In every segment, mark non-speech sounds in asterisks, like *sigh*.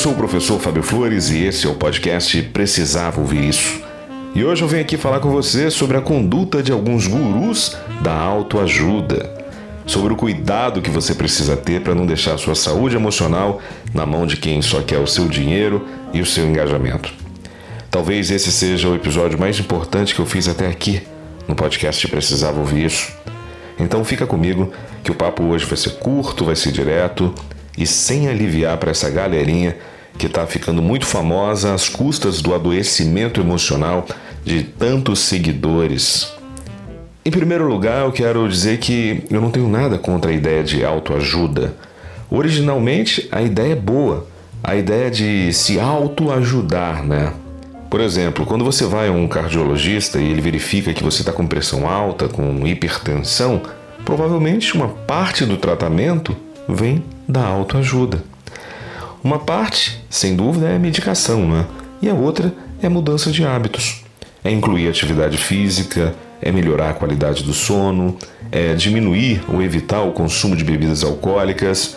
Sou o professor Fábio Flores e esse é o podcast Precisava Ouvir Isso. E hoje eu venho aqui falar com você sobre a conduta de alguns gurus da autoajuda, sobre o cuidado que você precisa ter para não deixar sua saúde emocional na mão de quem só quer o seu dinheiro e o seu engajamento. Talvez esse seja o episódio mais importante que eu fiz até aqui no podcast Precisava Ouvir Isso. Então fica comigo que o papo hoje vai ser curto, vai ser direto e sem aliviar para essa galerinha que está ficando muito famosa às custas do adoecimento emocional de tantos seguidores. Em primeiro lugar, eu quero dizer que eu não tenho nada contra a ideia de autoajuda. Originalmente, a ideia é boa, a ideia de se autoajudar, né? Por exemplo, quando você vai a um cardiologista e ele verifica que você está com pressão alta, com hipertensão, provavelmente uma parte do tratamento vem da autoajuda. Uma parte, sem dúvida, é medicação, né? E a outra é mudança de hábitos. É incluir atividade física, é melhorar a qualidade do sono, é diminuir ou evitar o consumo de bebidas alcoólicas.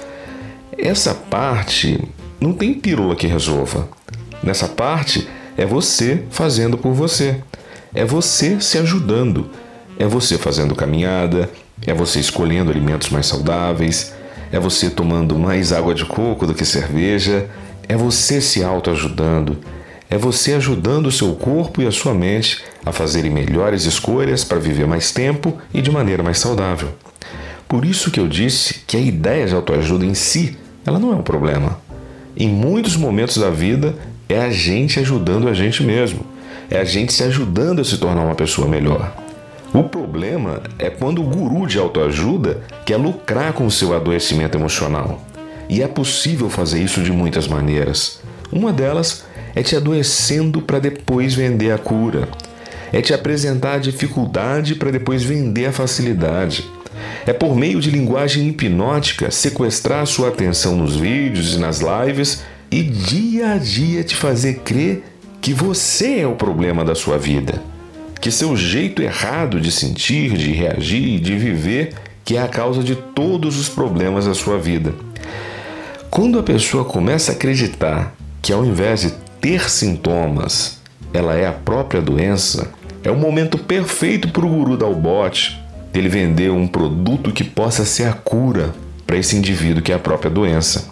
Essa parte não tem pílula que resolva. Nessa parte é você fazendo por você. É você se ajudando. É você fazendo caminhada, é você escolhendo alimentos mais saudáveis, é você tomando mais água de coco do que cerveja, é você se autoajudando, é você ajudando o seu corpo e a sua mente a fazerem melhores escolhas para viver mais tempo e de maneira mais saudável. Por isso que eu disse que a ideia de autoajuda em si, ela não é um problema. Em muitos momentos da vida é a gente ajudando a gente mesmo, é a gente se ajudando a se tornar uma pessoa melhor. O problema é quando o guru de autoajuda quer lucrar com o seu adoecimento emocional. E é possível fazer isso de muitas maneiras. Uma delas é te adoecendo para depois vender a cura. É te apresentar a dificuldade para depois vender a facilidade. É por meio de linguagem hipnótica sequestrar sua atenção nos vídeos e nas lives e dia a dia te fazer crer que você é o problema da sua vida que seu jeito errado de sentir, de reagir, de viver, que é a causa de todos os problemas da sua vida. Quando a pessoa começa a acreditar que ao invés de ter sintomas, ela é a própria doença, é o momento perfeito para o guru dar o bote, dele vender um produto que possa ser a cura para esse indivíduo que é a própria doença.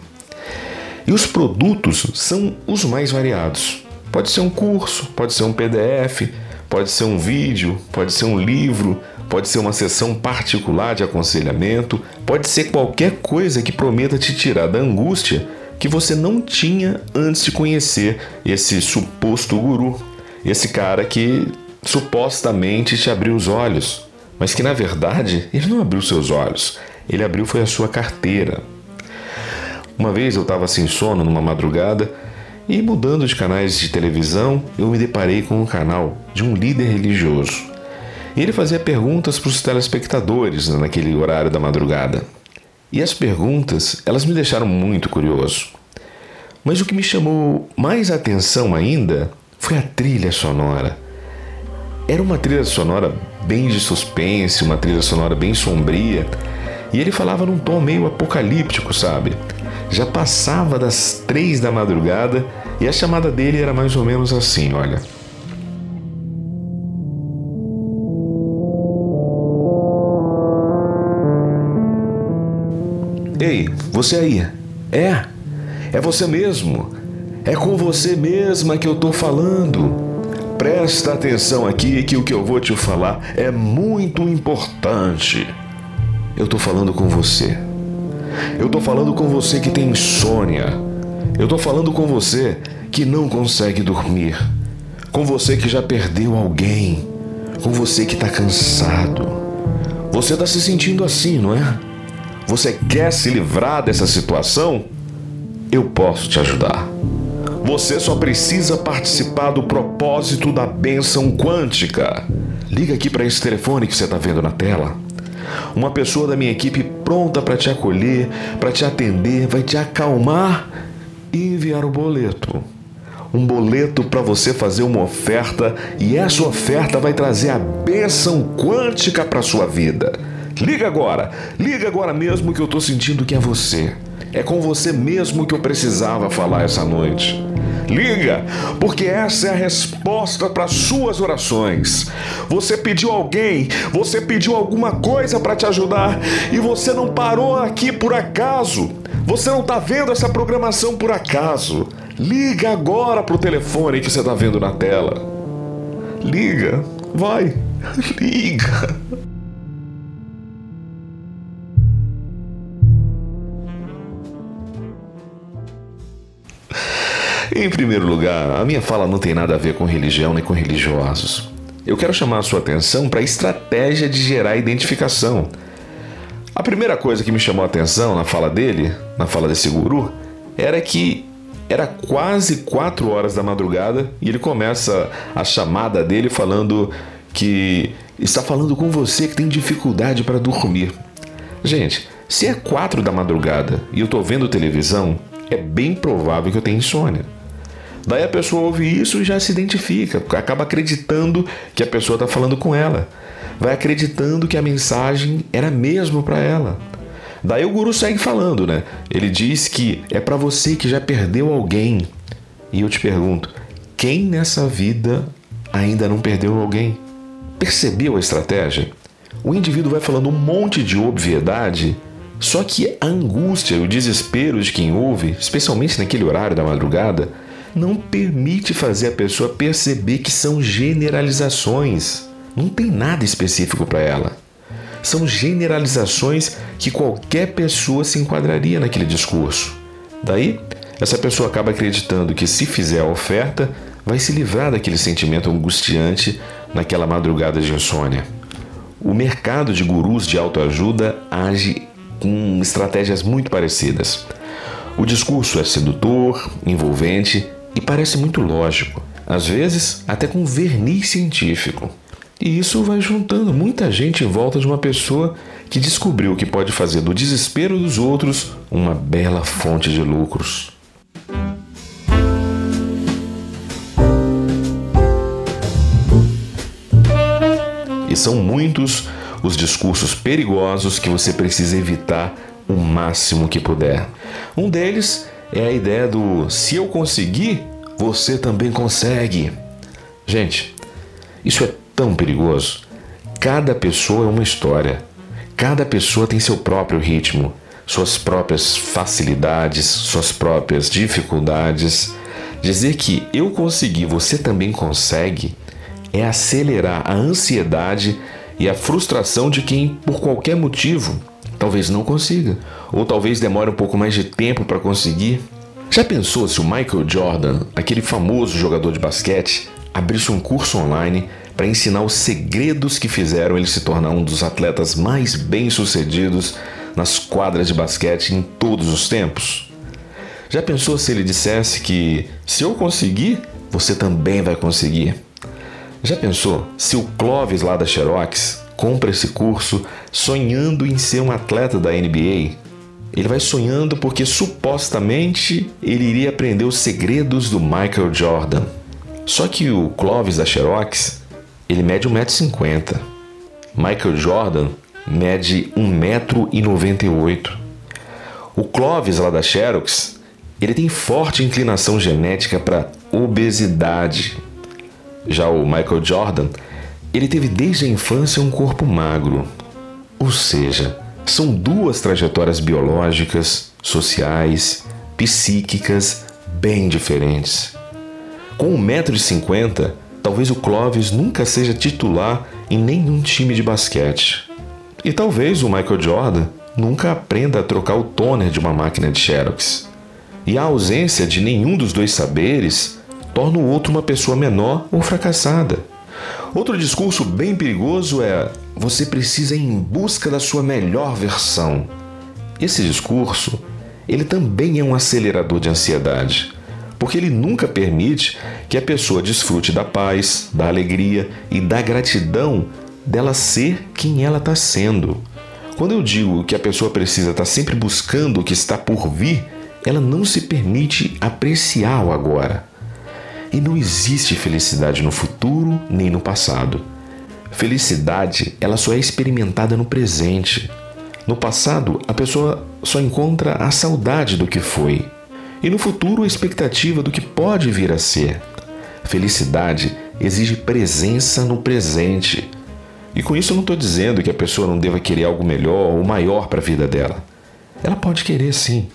E os produtos são os mais variados. Pode ser um curso, pode ser um PDF, Pode ser um vídeo, pode ser um livro, pode ser uma sessão particular de aconselhamento, pode ser qualquer coisa que prometa te tirar da angústia que você não tinha antes de conhecer esse suposto guru, esse cara que supostamente te abriu os olhos, mas que na verdade ele não abriu seus olhos, ele abriu foi a sua carteira. Uma vez eu estava sem sono numa madrugada e mudando de canais de televisão, eu me deparei com um canal de um líder religioso. E ele fazia perguntas para os telespectadores naquele horário da madrugada. E as perguntas, elas me deixaram muito curioso. Mas o que me chamou mais atenção ainda foi a trilha sonora. Era uma trilha sonora bem de suspense, uma trilha sonora bem sombria, e ele falava num tom meio apocalíptico, sabe? Já passava das três da madrugada e a chamada dele era mais ou menos assim: olha. Ei, você aí. É, é você mesmo. É com você mesma que eu tô falando. Presta atenção aqui que o que eu vou te falar é muito importante. Eu tô falando com você. Eu tô falando com você que tem insônia. Eu tô falando com você que não consegue dormir. Com você que já perdeu alguém. Com você que tá cansado. Você tá se sentindo assim, não é? Você quer se livrar dessa situação? eu posso te ajudar. Você só precisa participar do propósito da bênção quântica. Liga aqui para esse telefone que você está vendo na tela. Uma pessoa da minha equipe pronta para te acolher, para te atender, vai te acalmar e enviar o boleto. Um boleto para você fazer uma oferta e essa oferta vai trazer a bênção quântica para sua vida. Liga agora, liga agora mesmo que eu estou sentindo que é você. É com você mesmo que eu precisava falar essa noite. Liga, porque essa é a resposta para suas orações. Você pediu alguém, você pediu alguma coisa para te ajudar e você não parou aqui por acaso. Você não está vendo essa programação por acaso. Liga agora pro telefone que você está vendo na tela. Liga, vai, *laughs* liga. Em primeiro lugar, a minha fala não tem nada a ver com religião nem com religiosos. Eu quero chamar a sua atenção para a estratégia de gerar identificação. A primeira coisa que me chamou a atenção na fala dele, na fala desse guru, era que era quase 4 horas da madrugada e ele começa a chamada dele falando que está falando com você que tem dificuldade para dormir. Gente, se é 4 da madrugada e eu estou vendo televisão, é bem provável que eu tenha insônia. Daí a pessoa ouve isso e já se identifica, acaba acreditando que a pessoa está falando com ela, vai acreditando que a mensagem era mesmo para ela. Daí o guru segue falando, né? Ele diz que é para você que já perdeu alguém. E eu te pergunto, quem nessa vida ainda não perdeu alguém? Percebeu a estratégia? O indivíduo vai falando um monte de obviedade, só que a angústia e o desespero de quem ouve, especialmente naquele horário da madrugada, não permite fazer a pessoa perceber que são generalizações. Não tem nada específico para ela. São generalizações que qualquer pessoa se enquadraria naquele discurso. Daí, essa pessoa acaba acreditando que se fizer a oferta, vai se livrar daquele sentimento angustiante naquela madrugada de insônia. O mercado de gurus de autoajuda age com estratégias muito parecidas. O discurso é sedutor, envolvente e parece muito lógico, às vezes até com verniz científico. E isso vai juntando muita gente em volta de uma pessoa que descobriu que pode fazer do desespero dos outros uma bela fonte de lucros. E são muitos os discursos perigosos que você precisa evitar o máximo que puder. Um deles é a ideia do se eu conseguir, você também consegue. Gente, isso é tão perigoso. Cada pessoa é uma história. Cada pessoa tem seu próprio ritmo, suas próprias facilidades, suas próprias dificuldades. Dizer que eu consegui, você também consegue, é acelerar a ansiedade e a frustração de quem, por qualquer motivo, talvez não consiga, ou talvez demore um pouco mais de tempo para conseguir. Já pensou se o Michael Jordan, aquele famoso jogador de basquete, abrisse um curso online para ensinar os segredos que fizeram ele se tornar um dos atletas mais bem-sucedidos nas quadras de basquete em todos os tempos? Já pensou se ele dissesse que se eu conseguir, você também vai conseguir? Já pensou se o Clovis lá da Xerox compra esse curso sonhando em ser um atleta da NBA. Ele vai sonhando porque supostamente ele iria aprender os segredos do Michael Jordan. Só que o Clovis da Xerox, ele mede 1,50m. Michael Jordan mede 1,98m. O Clovis lá da Xerox, ele tem forte inclinação genética para obesidade. Já o Michael Jordan ele teve desde a infância um corpo magro, ou seja, são duas trajetórias biológicas, sociais, psíquicas bem diferentes. Com 1,50m, talvez o Clovis nunca seja titular em nenhum time de basquete. E talvez o Michael Jordan nunca aprenda a trocar o toner de uma máquina de Xerox. E a ausência de nenhum dos dois saberes torna o outro uma pessoa menor ou fracassada. Outro discurso bem perigoso é: você precisa ir em busca da sua melhor versão. Esse discurso ele também é um acelerador de ansiedade, porque ele nunca permite que a pessoa desfrute da paz, da alegria e da gratidão dela ser quem ela está sendo. Quando eu digo que a pessoa precisa estar tá sempre buscando o que está por vir, ela não se permite apreciar o agora. E não existe felicidade no futuro nem no passado. Felicidade, ela só é experimentada no presente. No passado, a pessoa só encontra a saudade do que foi, e no futuro, a expectativa do que pode vir a ser. Felicidade exige presença no presente. E com isso eu não estou dizendo que a pessoa não deva querer algo melhor ou maior para a vida dela. Ela pode querer sim,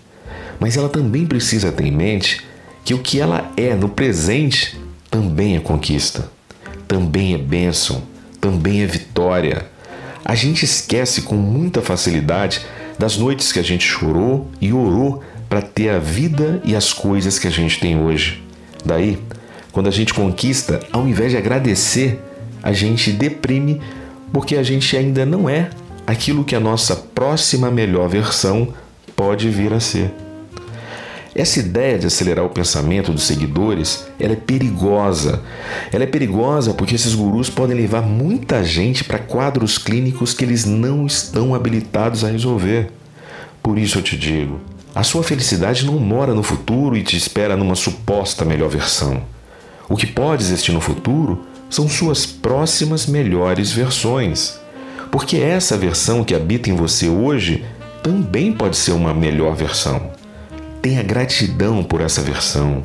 mas ela também precisa ter em mente que o que ela é no presente também é conquista, também é bênção, também é vitória. A gente esquece com muita facilidade das noites que a gente chorou e orou para ter a vida e as coisas que a gente tem hoje. Daí, quando a gente conquista, ao invés de agradecer, a gente deprime porque a gente ainda não é aquilo que a nossa próxima melhor versão pode vir a ser. Essa ideia de acelerar o pensamento dos seguidores, ela é perigosa. Ela é perigosa porque esses gurus podem levar muita gente para quadros clínicos que eles não estão habilitados a resolver. Por isso eu te digo, a sua felicidade não mora no futuro e te espera numa suposta melhor versão. O que pode existir no futuro são suas próximas melhores versões. Porque essa versão que habita em você hoje também pode ser uma melhor versão. Tenha gratidão por essa versão.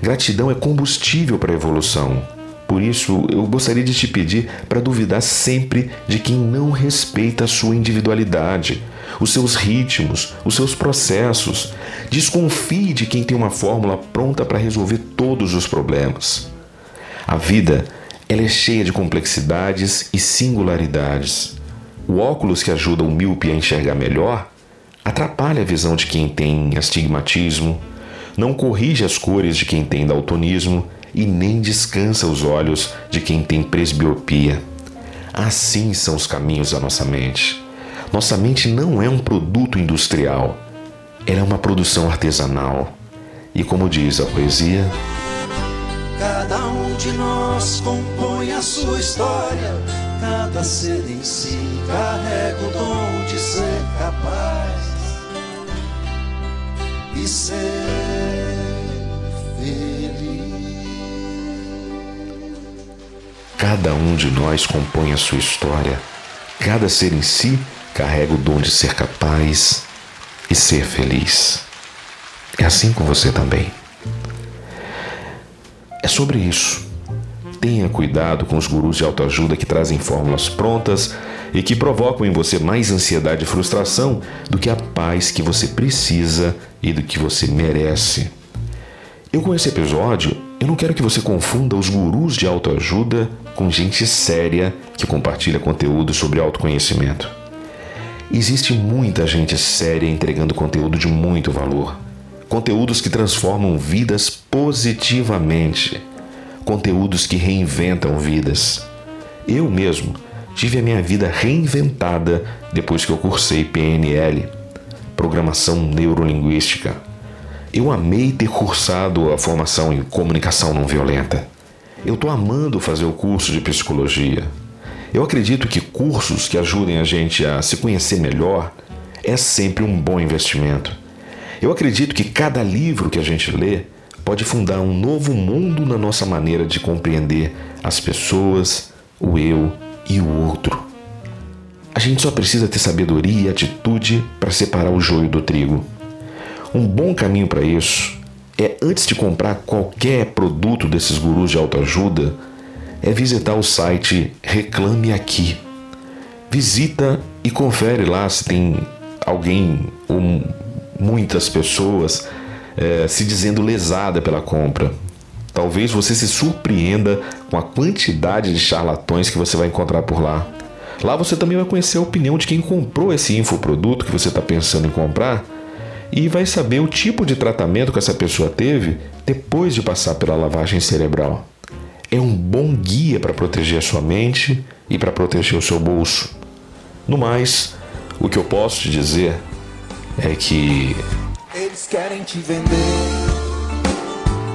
Gratidão é combustível para a evolução. Por isso, eu gostaria de te pedir para duvidar sempre de quem não respeita a sua individualidade, os seus ritmos, os seus processos. Desconfie de quem tem uma fórmula pronta para resolver todos os problemas. A vida ela é cheia de complexidades e singularidades. O óculos que ajuda o míope a enxergar melhor atrapalha a visão de quem tem astigmatismo, não corrige as cores de quem tem daltonismo e nem descansa os olhos de quem tem presbiopia. Assim são os caminhos da nossa mente. Nossa mente não é um produto industrial, ela é uma produção artesanal. E como diz a poesia, cada um de nós compõe a sua história, cada ser em si carrega o dom de ser capaz e ser feliz. Cada um de nós compõe a sua história. Cada ser em si carrega o dom de ser capaz e ser feliz. É assim com você também. É sobre isso. Tenha cuidado com os gurus de autoajuda que trazem fórmulas prontas e que provocam em você mais ansiedade e frustração do que a paz que você precisa e do que você merece. Eu com esse episódio, eu não quero que você confunda os gurus de autoajuda com gente séria que compartilha conteúdo sobre autoconhecimento. Existe muita gente séria entregando conteúdo de muito valor. Conteúdos que transformam vidas positivamente. Conteúdos que reinventam vidas. Eu mesmo tive a minha vida reinventada depois que eu cursei PNL, Programação Neurolinguística. Eu amei ter cursado a formação em comunicação não violenta. Eu estou amando fazer o curso de psicologia. Eu acredito que cursos que ajudem a gente a se conhecer melhor é sempre um bom investimento. Eu acredito que cada livro que a gente lê pode fundar um novo mundo na nossa maneira de compreender as pessoas, o eu e o outro. A gente só precisa ter sabedoria e atitude para separar o joio do trigo. Um bom caminho para isso é, antes de comprar qualquer produto desses gurus de autoajuda, é visitar o site Reclame Aqui. Visita e confere lá se tem alguém ou muitas pessoas é, se dizendo lesada pela compra. Talvez você se surpreenda com a quantidade de charlatões que você vai encontrar por lá. Lá você também vai conhecer a opinião de quem comprou esse infoproduto que você está pensando em comprar e vai saber o tipo de tratamento que essa pessoa teve depois de passar pela lavagem cerebral. É um bom guia para proteger a sua mente e para proteger o seu bolso. No mais, o que eu posso te dizer é que Eles querem te vender,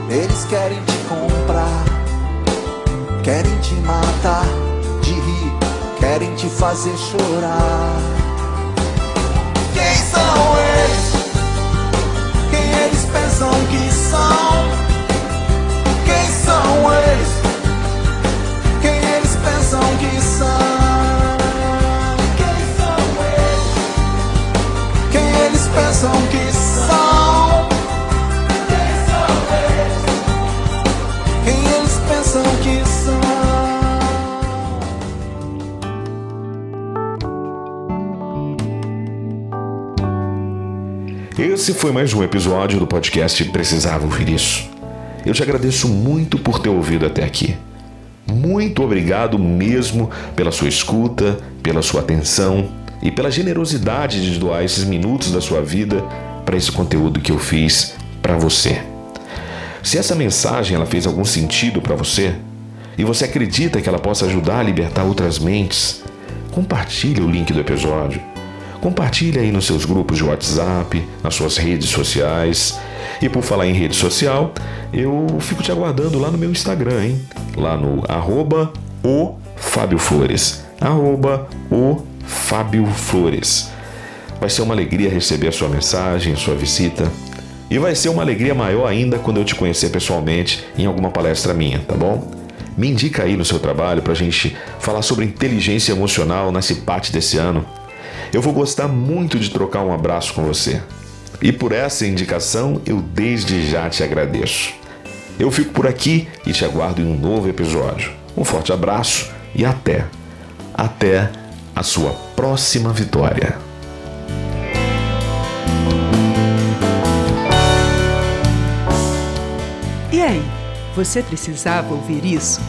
eles querem te comprar, querem te matar querem te fazer chorar. Quem são eles? Quem eles pensam que são? Quem são eles? Quem eles pensam que são? Esse foi mais um episódio do podcast Precisava Ouvir Isso. Eu te agradeço muito por ter ouvido até aqui. Muito obrigado mesmo pela sua escuta, pela sua atenção e pela generosidade de doar esses minutos da sua vida para esse conteúdo que eu fiz para você. Se essa mensagem ela fez algum sentido para você e você acredita que ela possa ajudar a libertar outras mentes, compartilhe o link do episódio. Compartilhe aí nos seus grupos de WhatsApp, nas suas redes sociais. E por falar em rede social, eu fico te aguardando lá no meu Instagram, hein? Lá no arroba o Fábio Flores. Arroba o Fábio Flores. Vai ser uma alegria receber a sua mensagem, sua visita. E vai ser uma alegria maior ainda quando eu te conhecer pessoalmente em alguma palestra minha, tá bom? Me indica aí no seu trabalho para a gente falar sobre inteligência emocional nesse parte desse ano. Eu vou gostar muito de trocar um abraço com você. E por essa indicação eu desde já te agradeço. Eu fico por aqui e te aguardo em um novo episódio. Um forte abraço e até, até a sua próxima vitória. E aí, você precisava ouvir isso?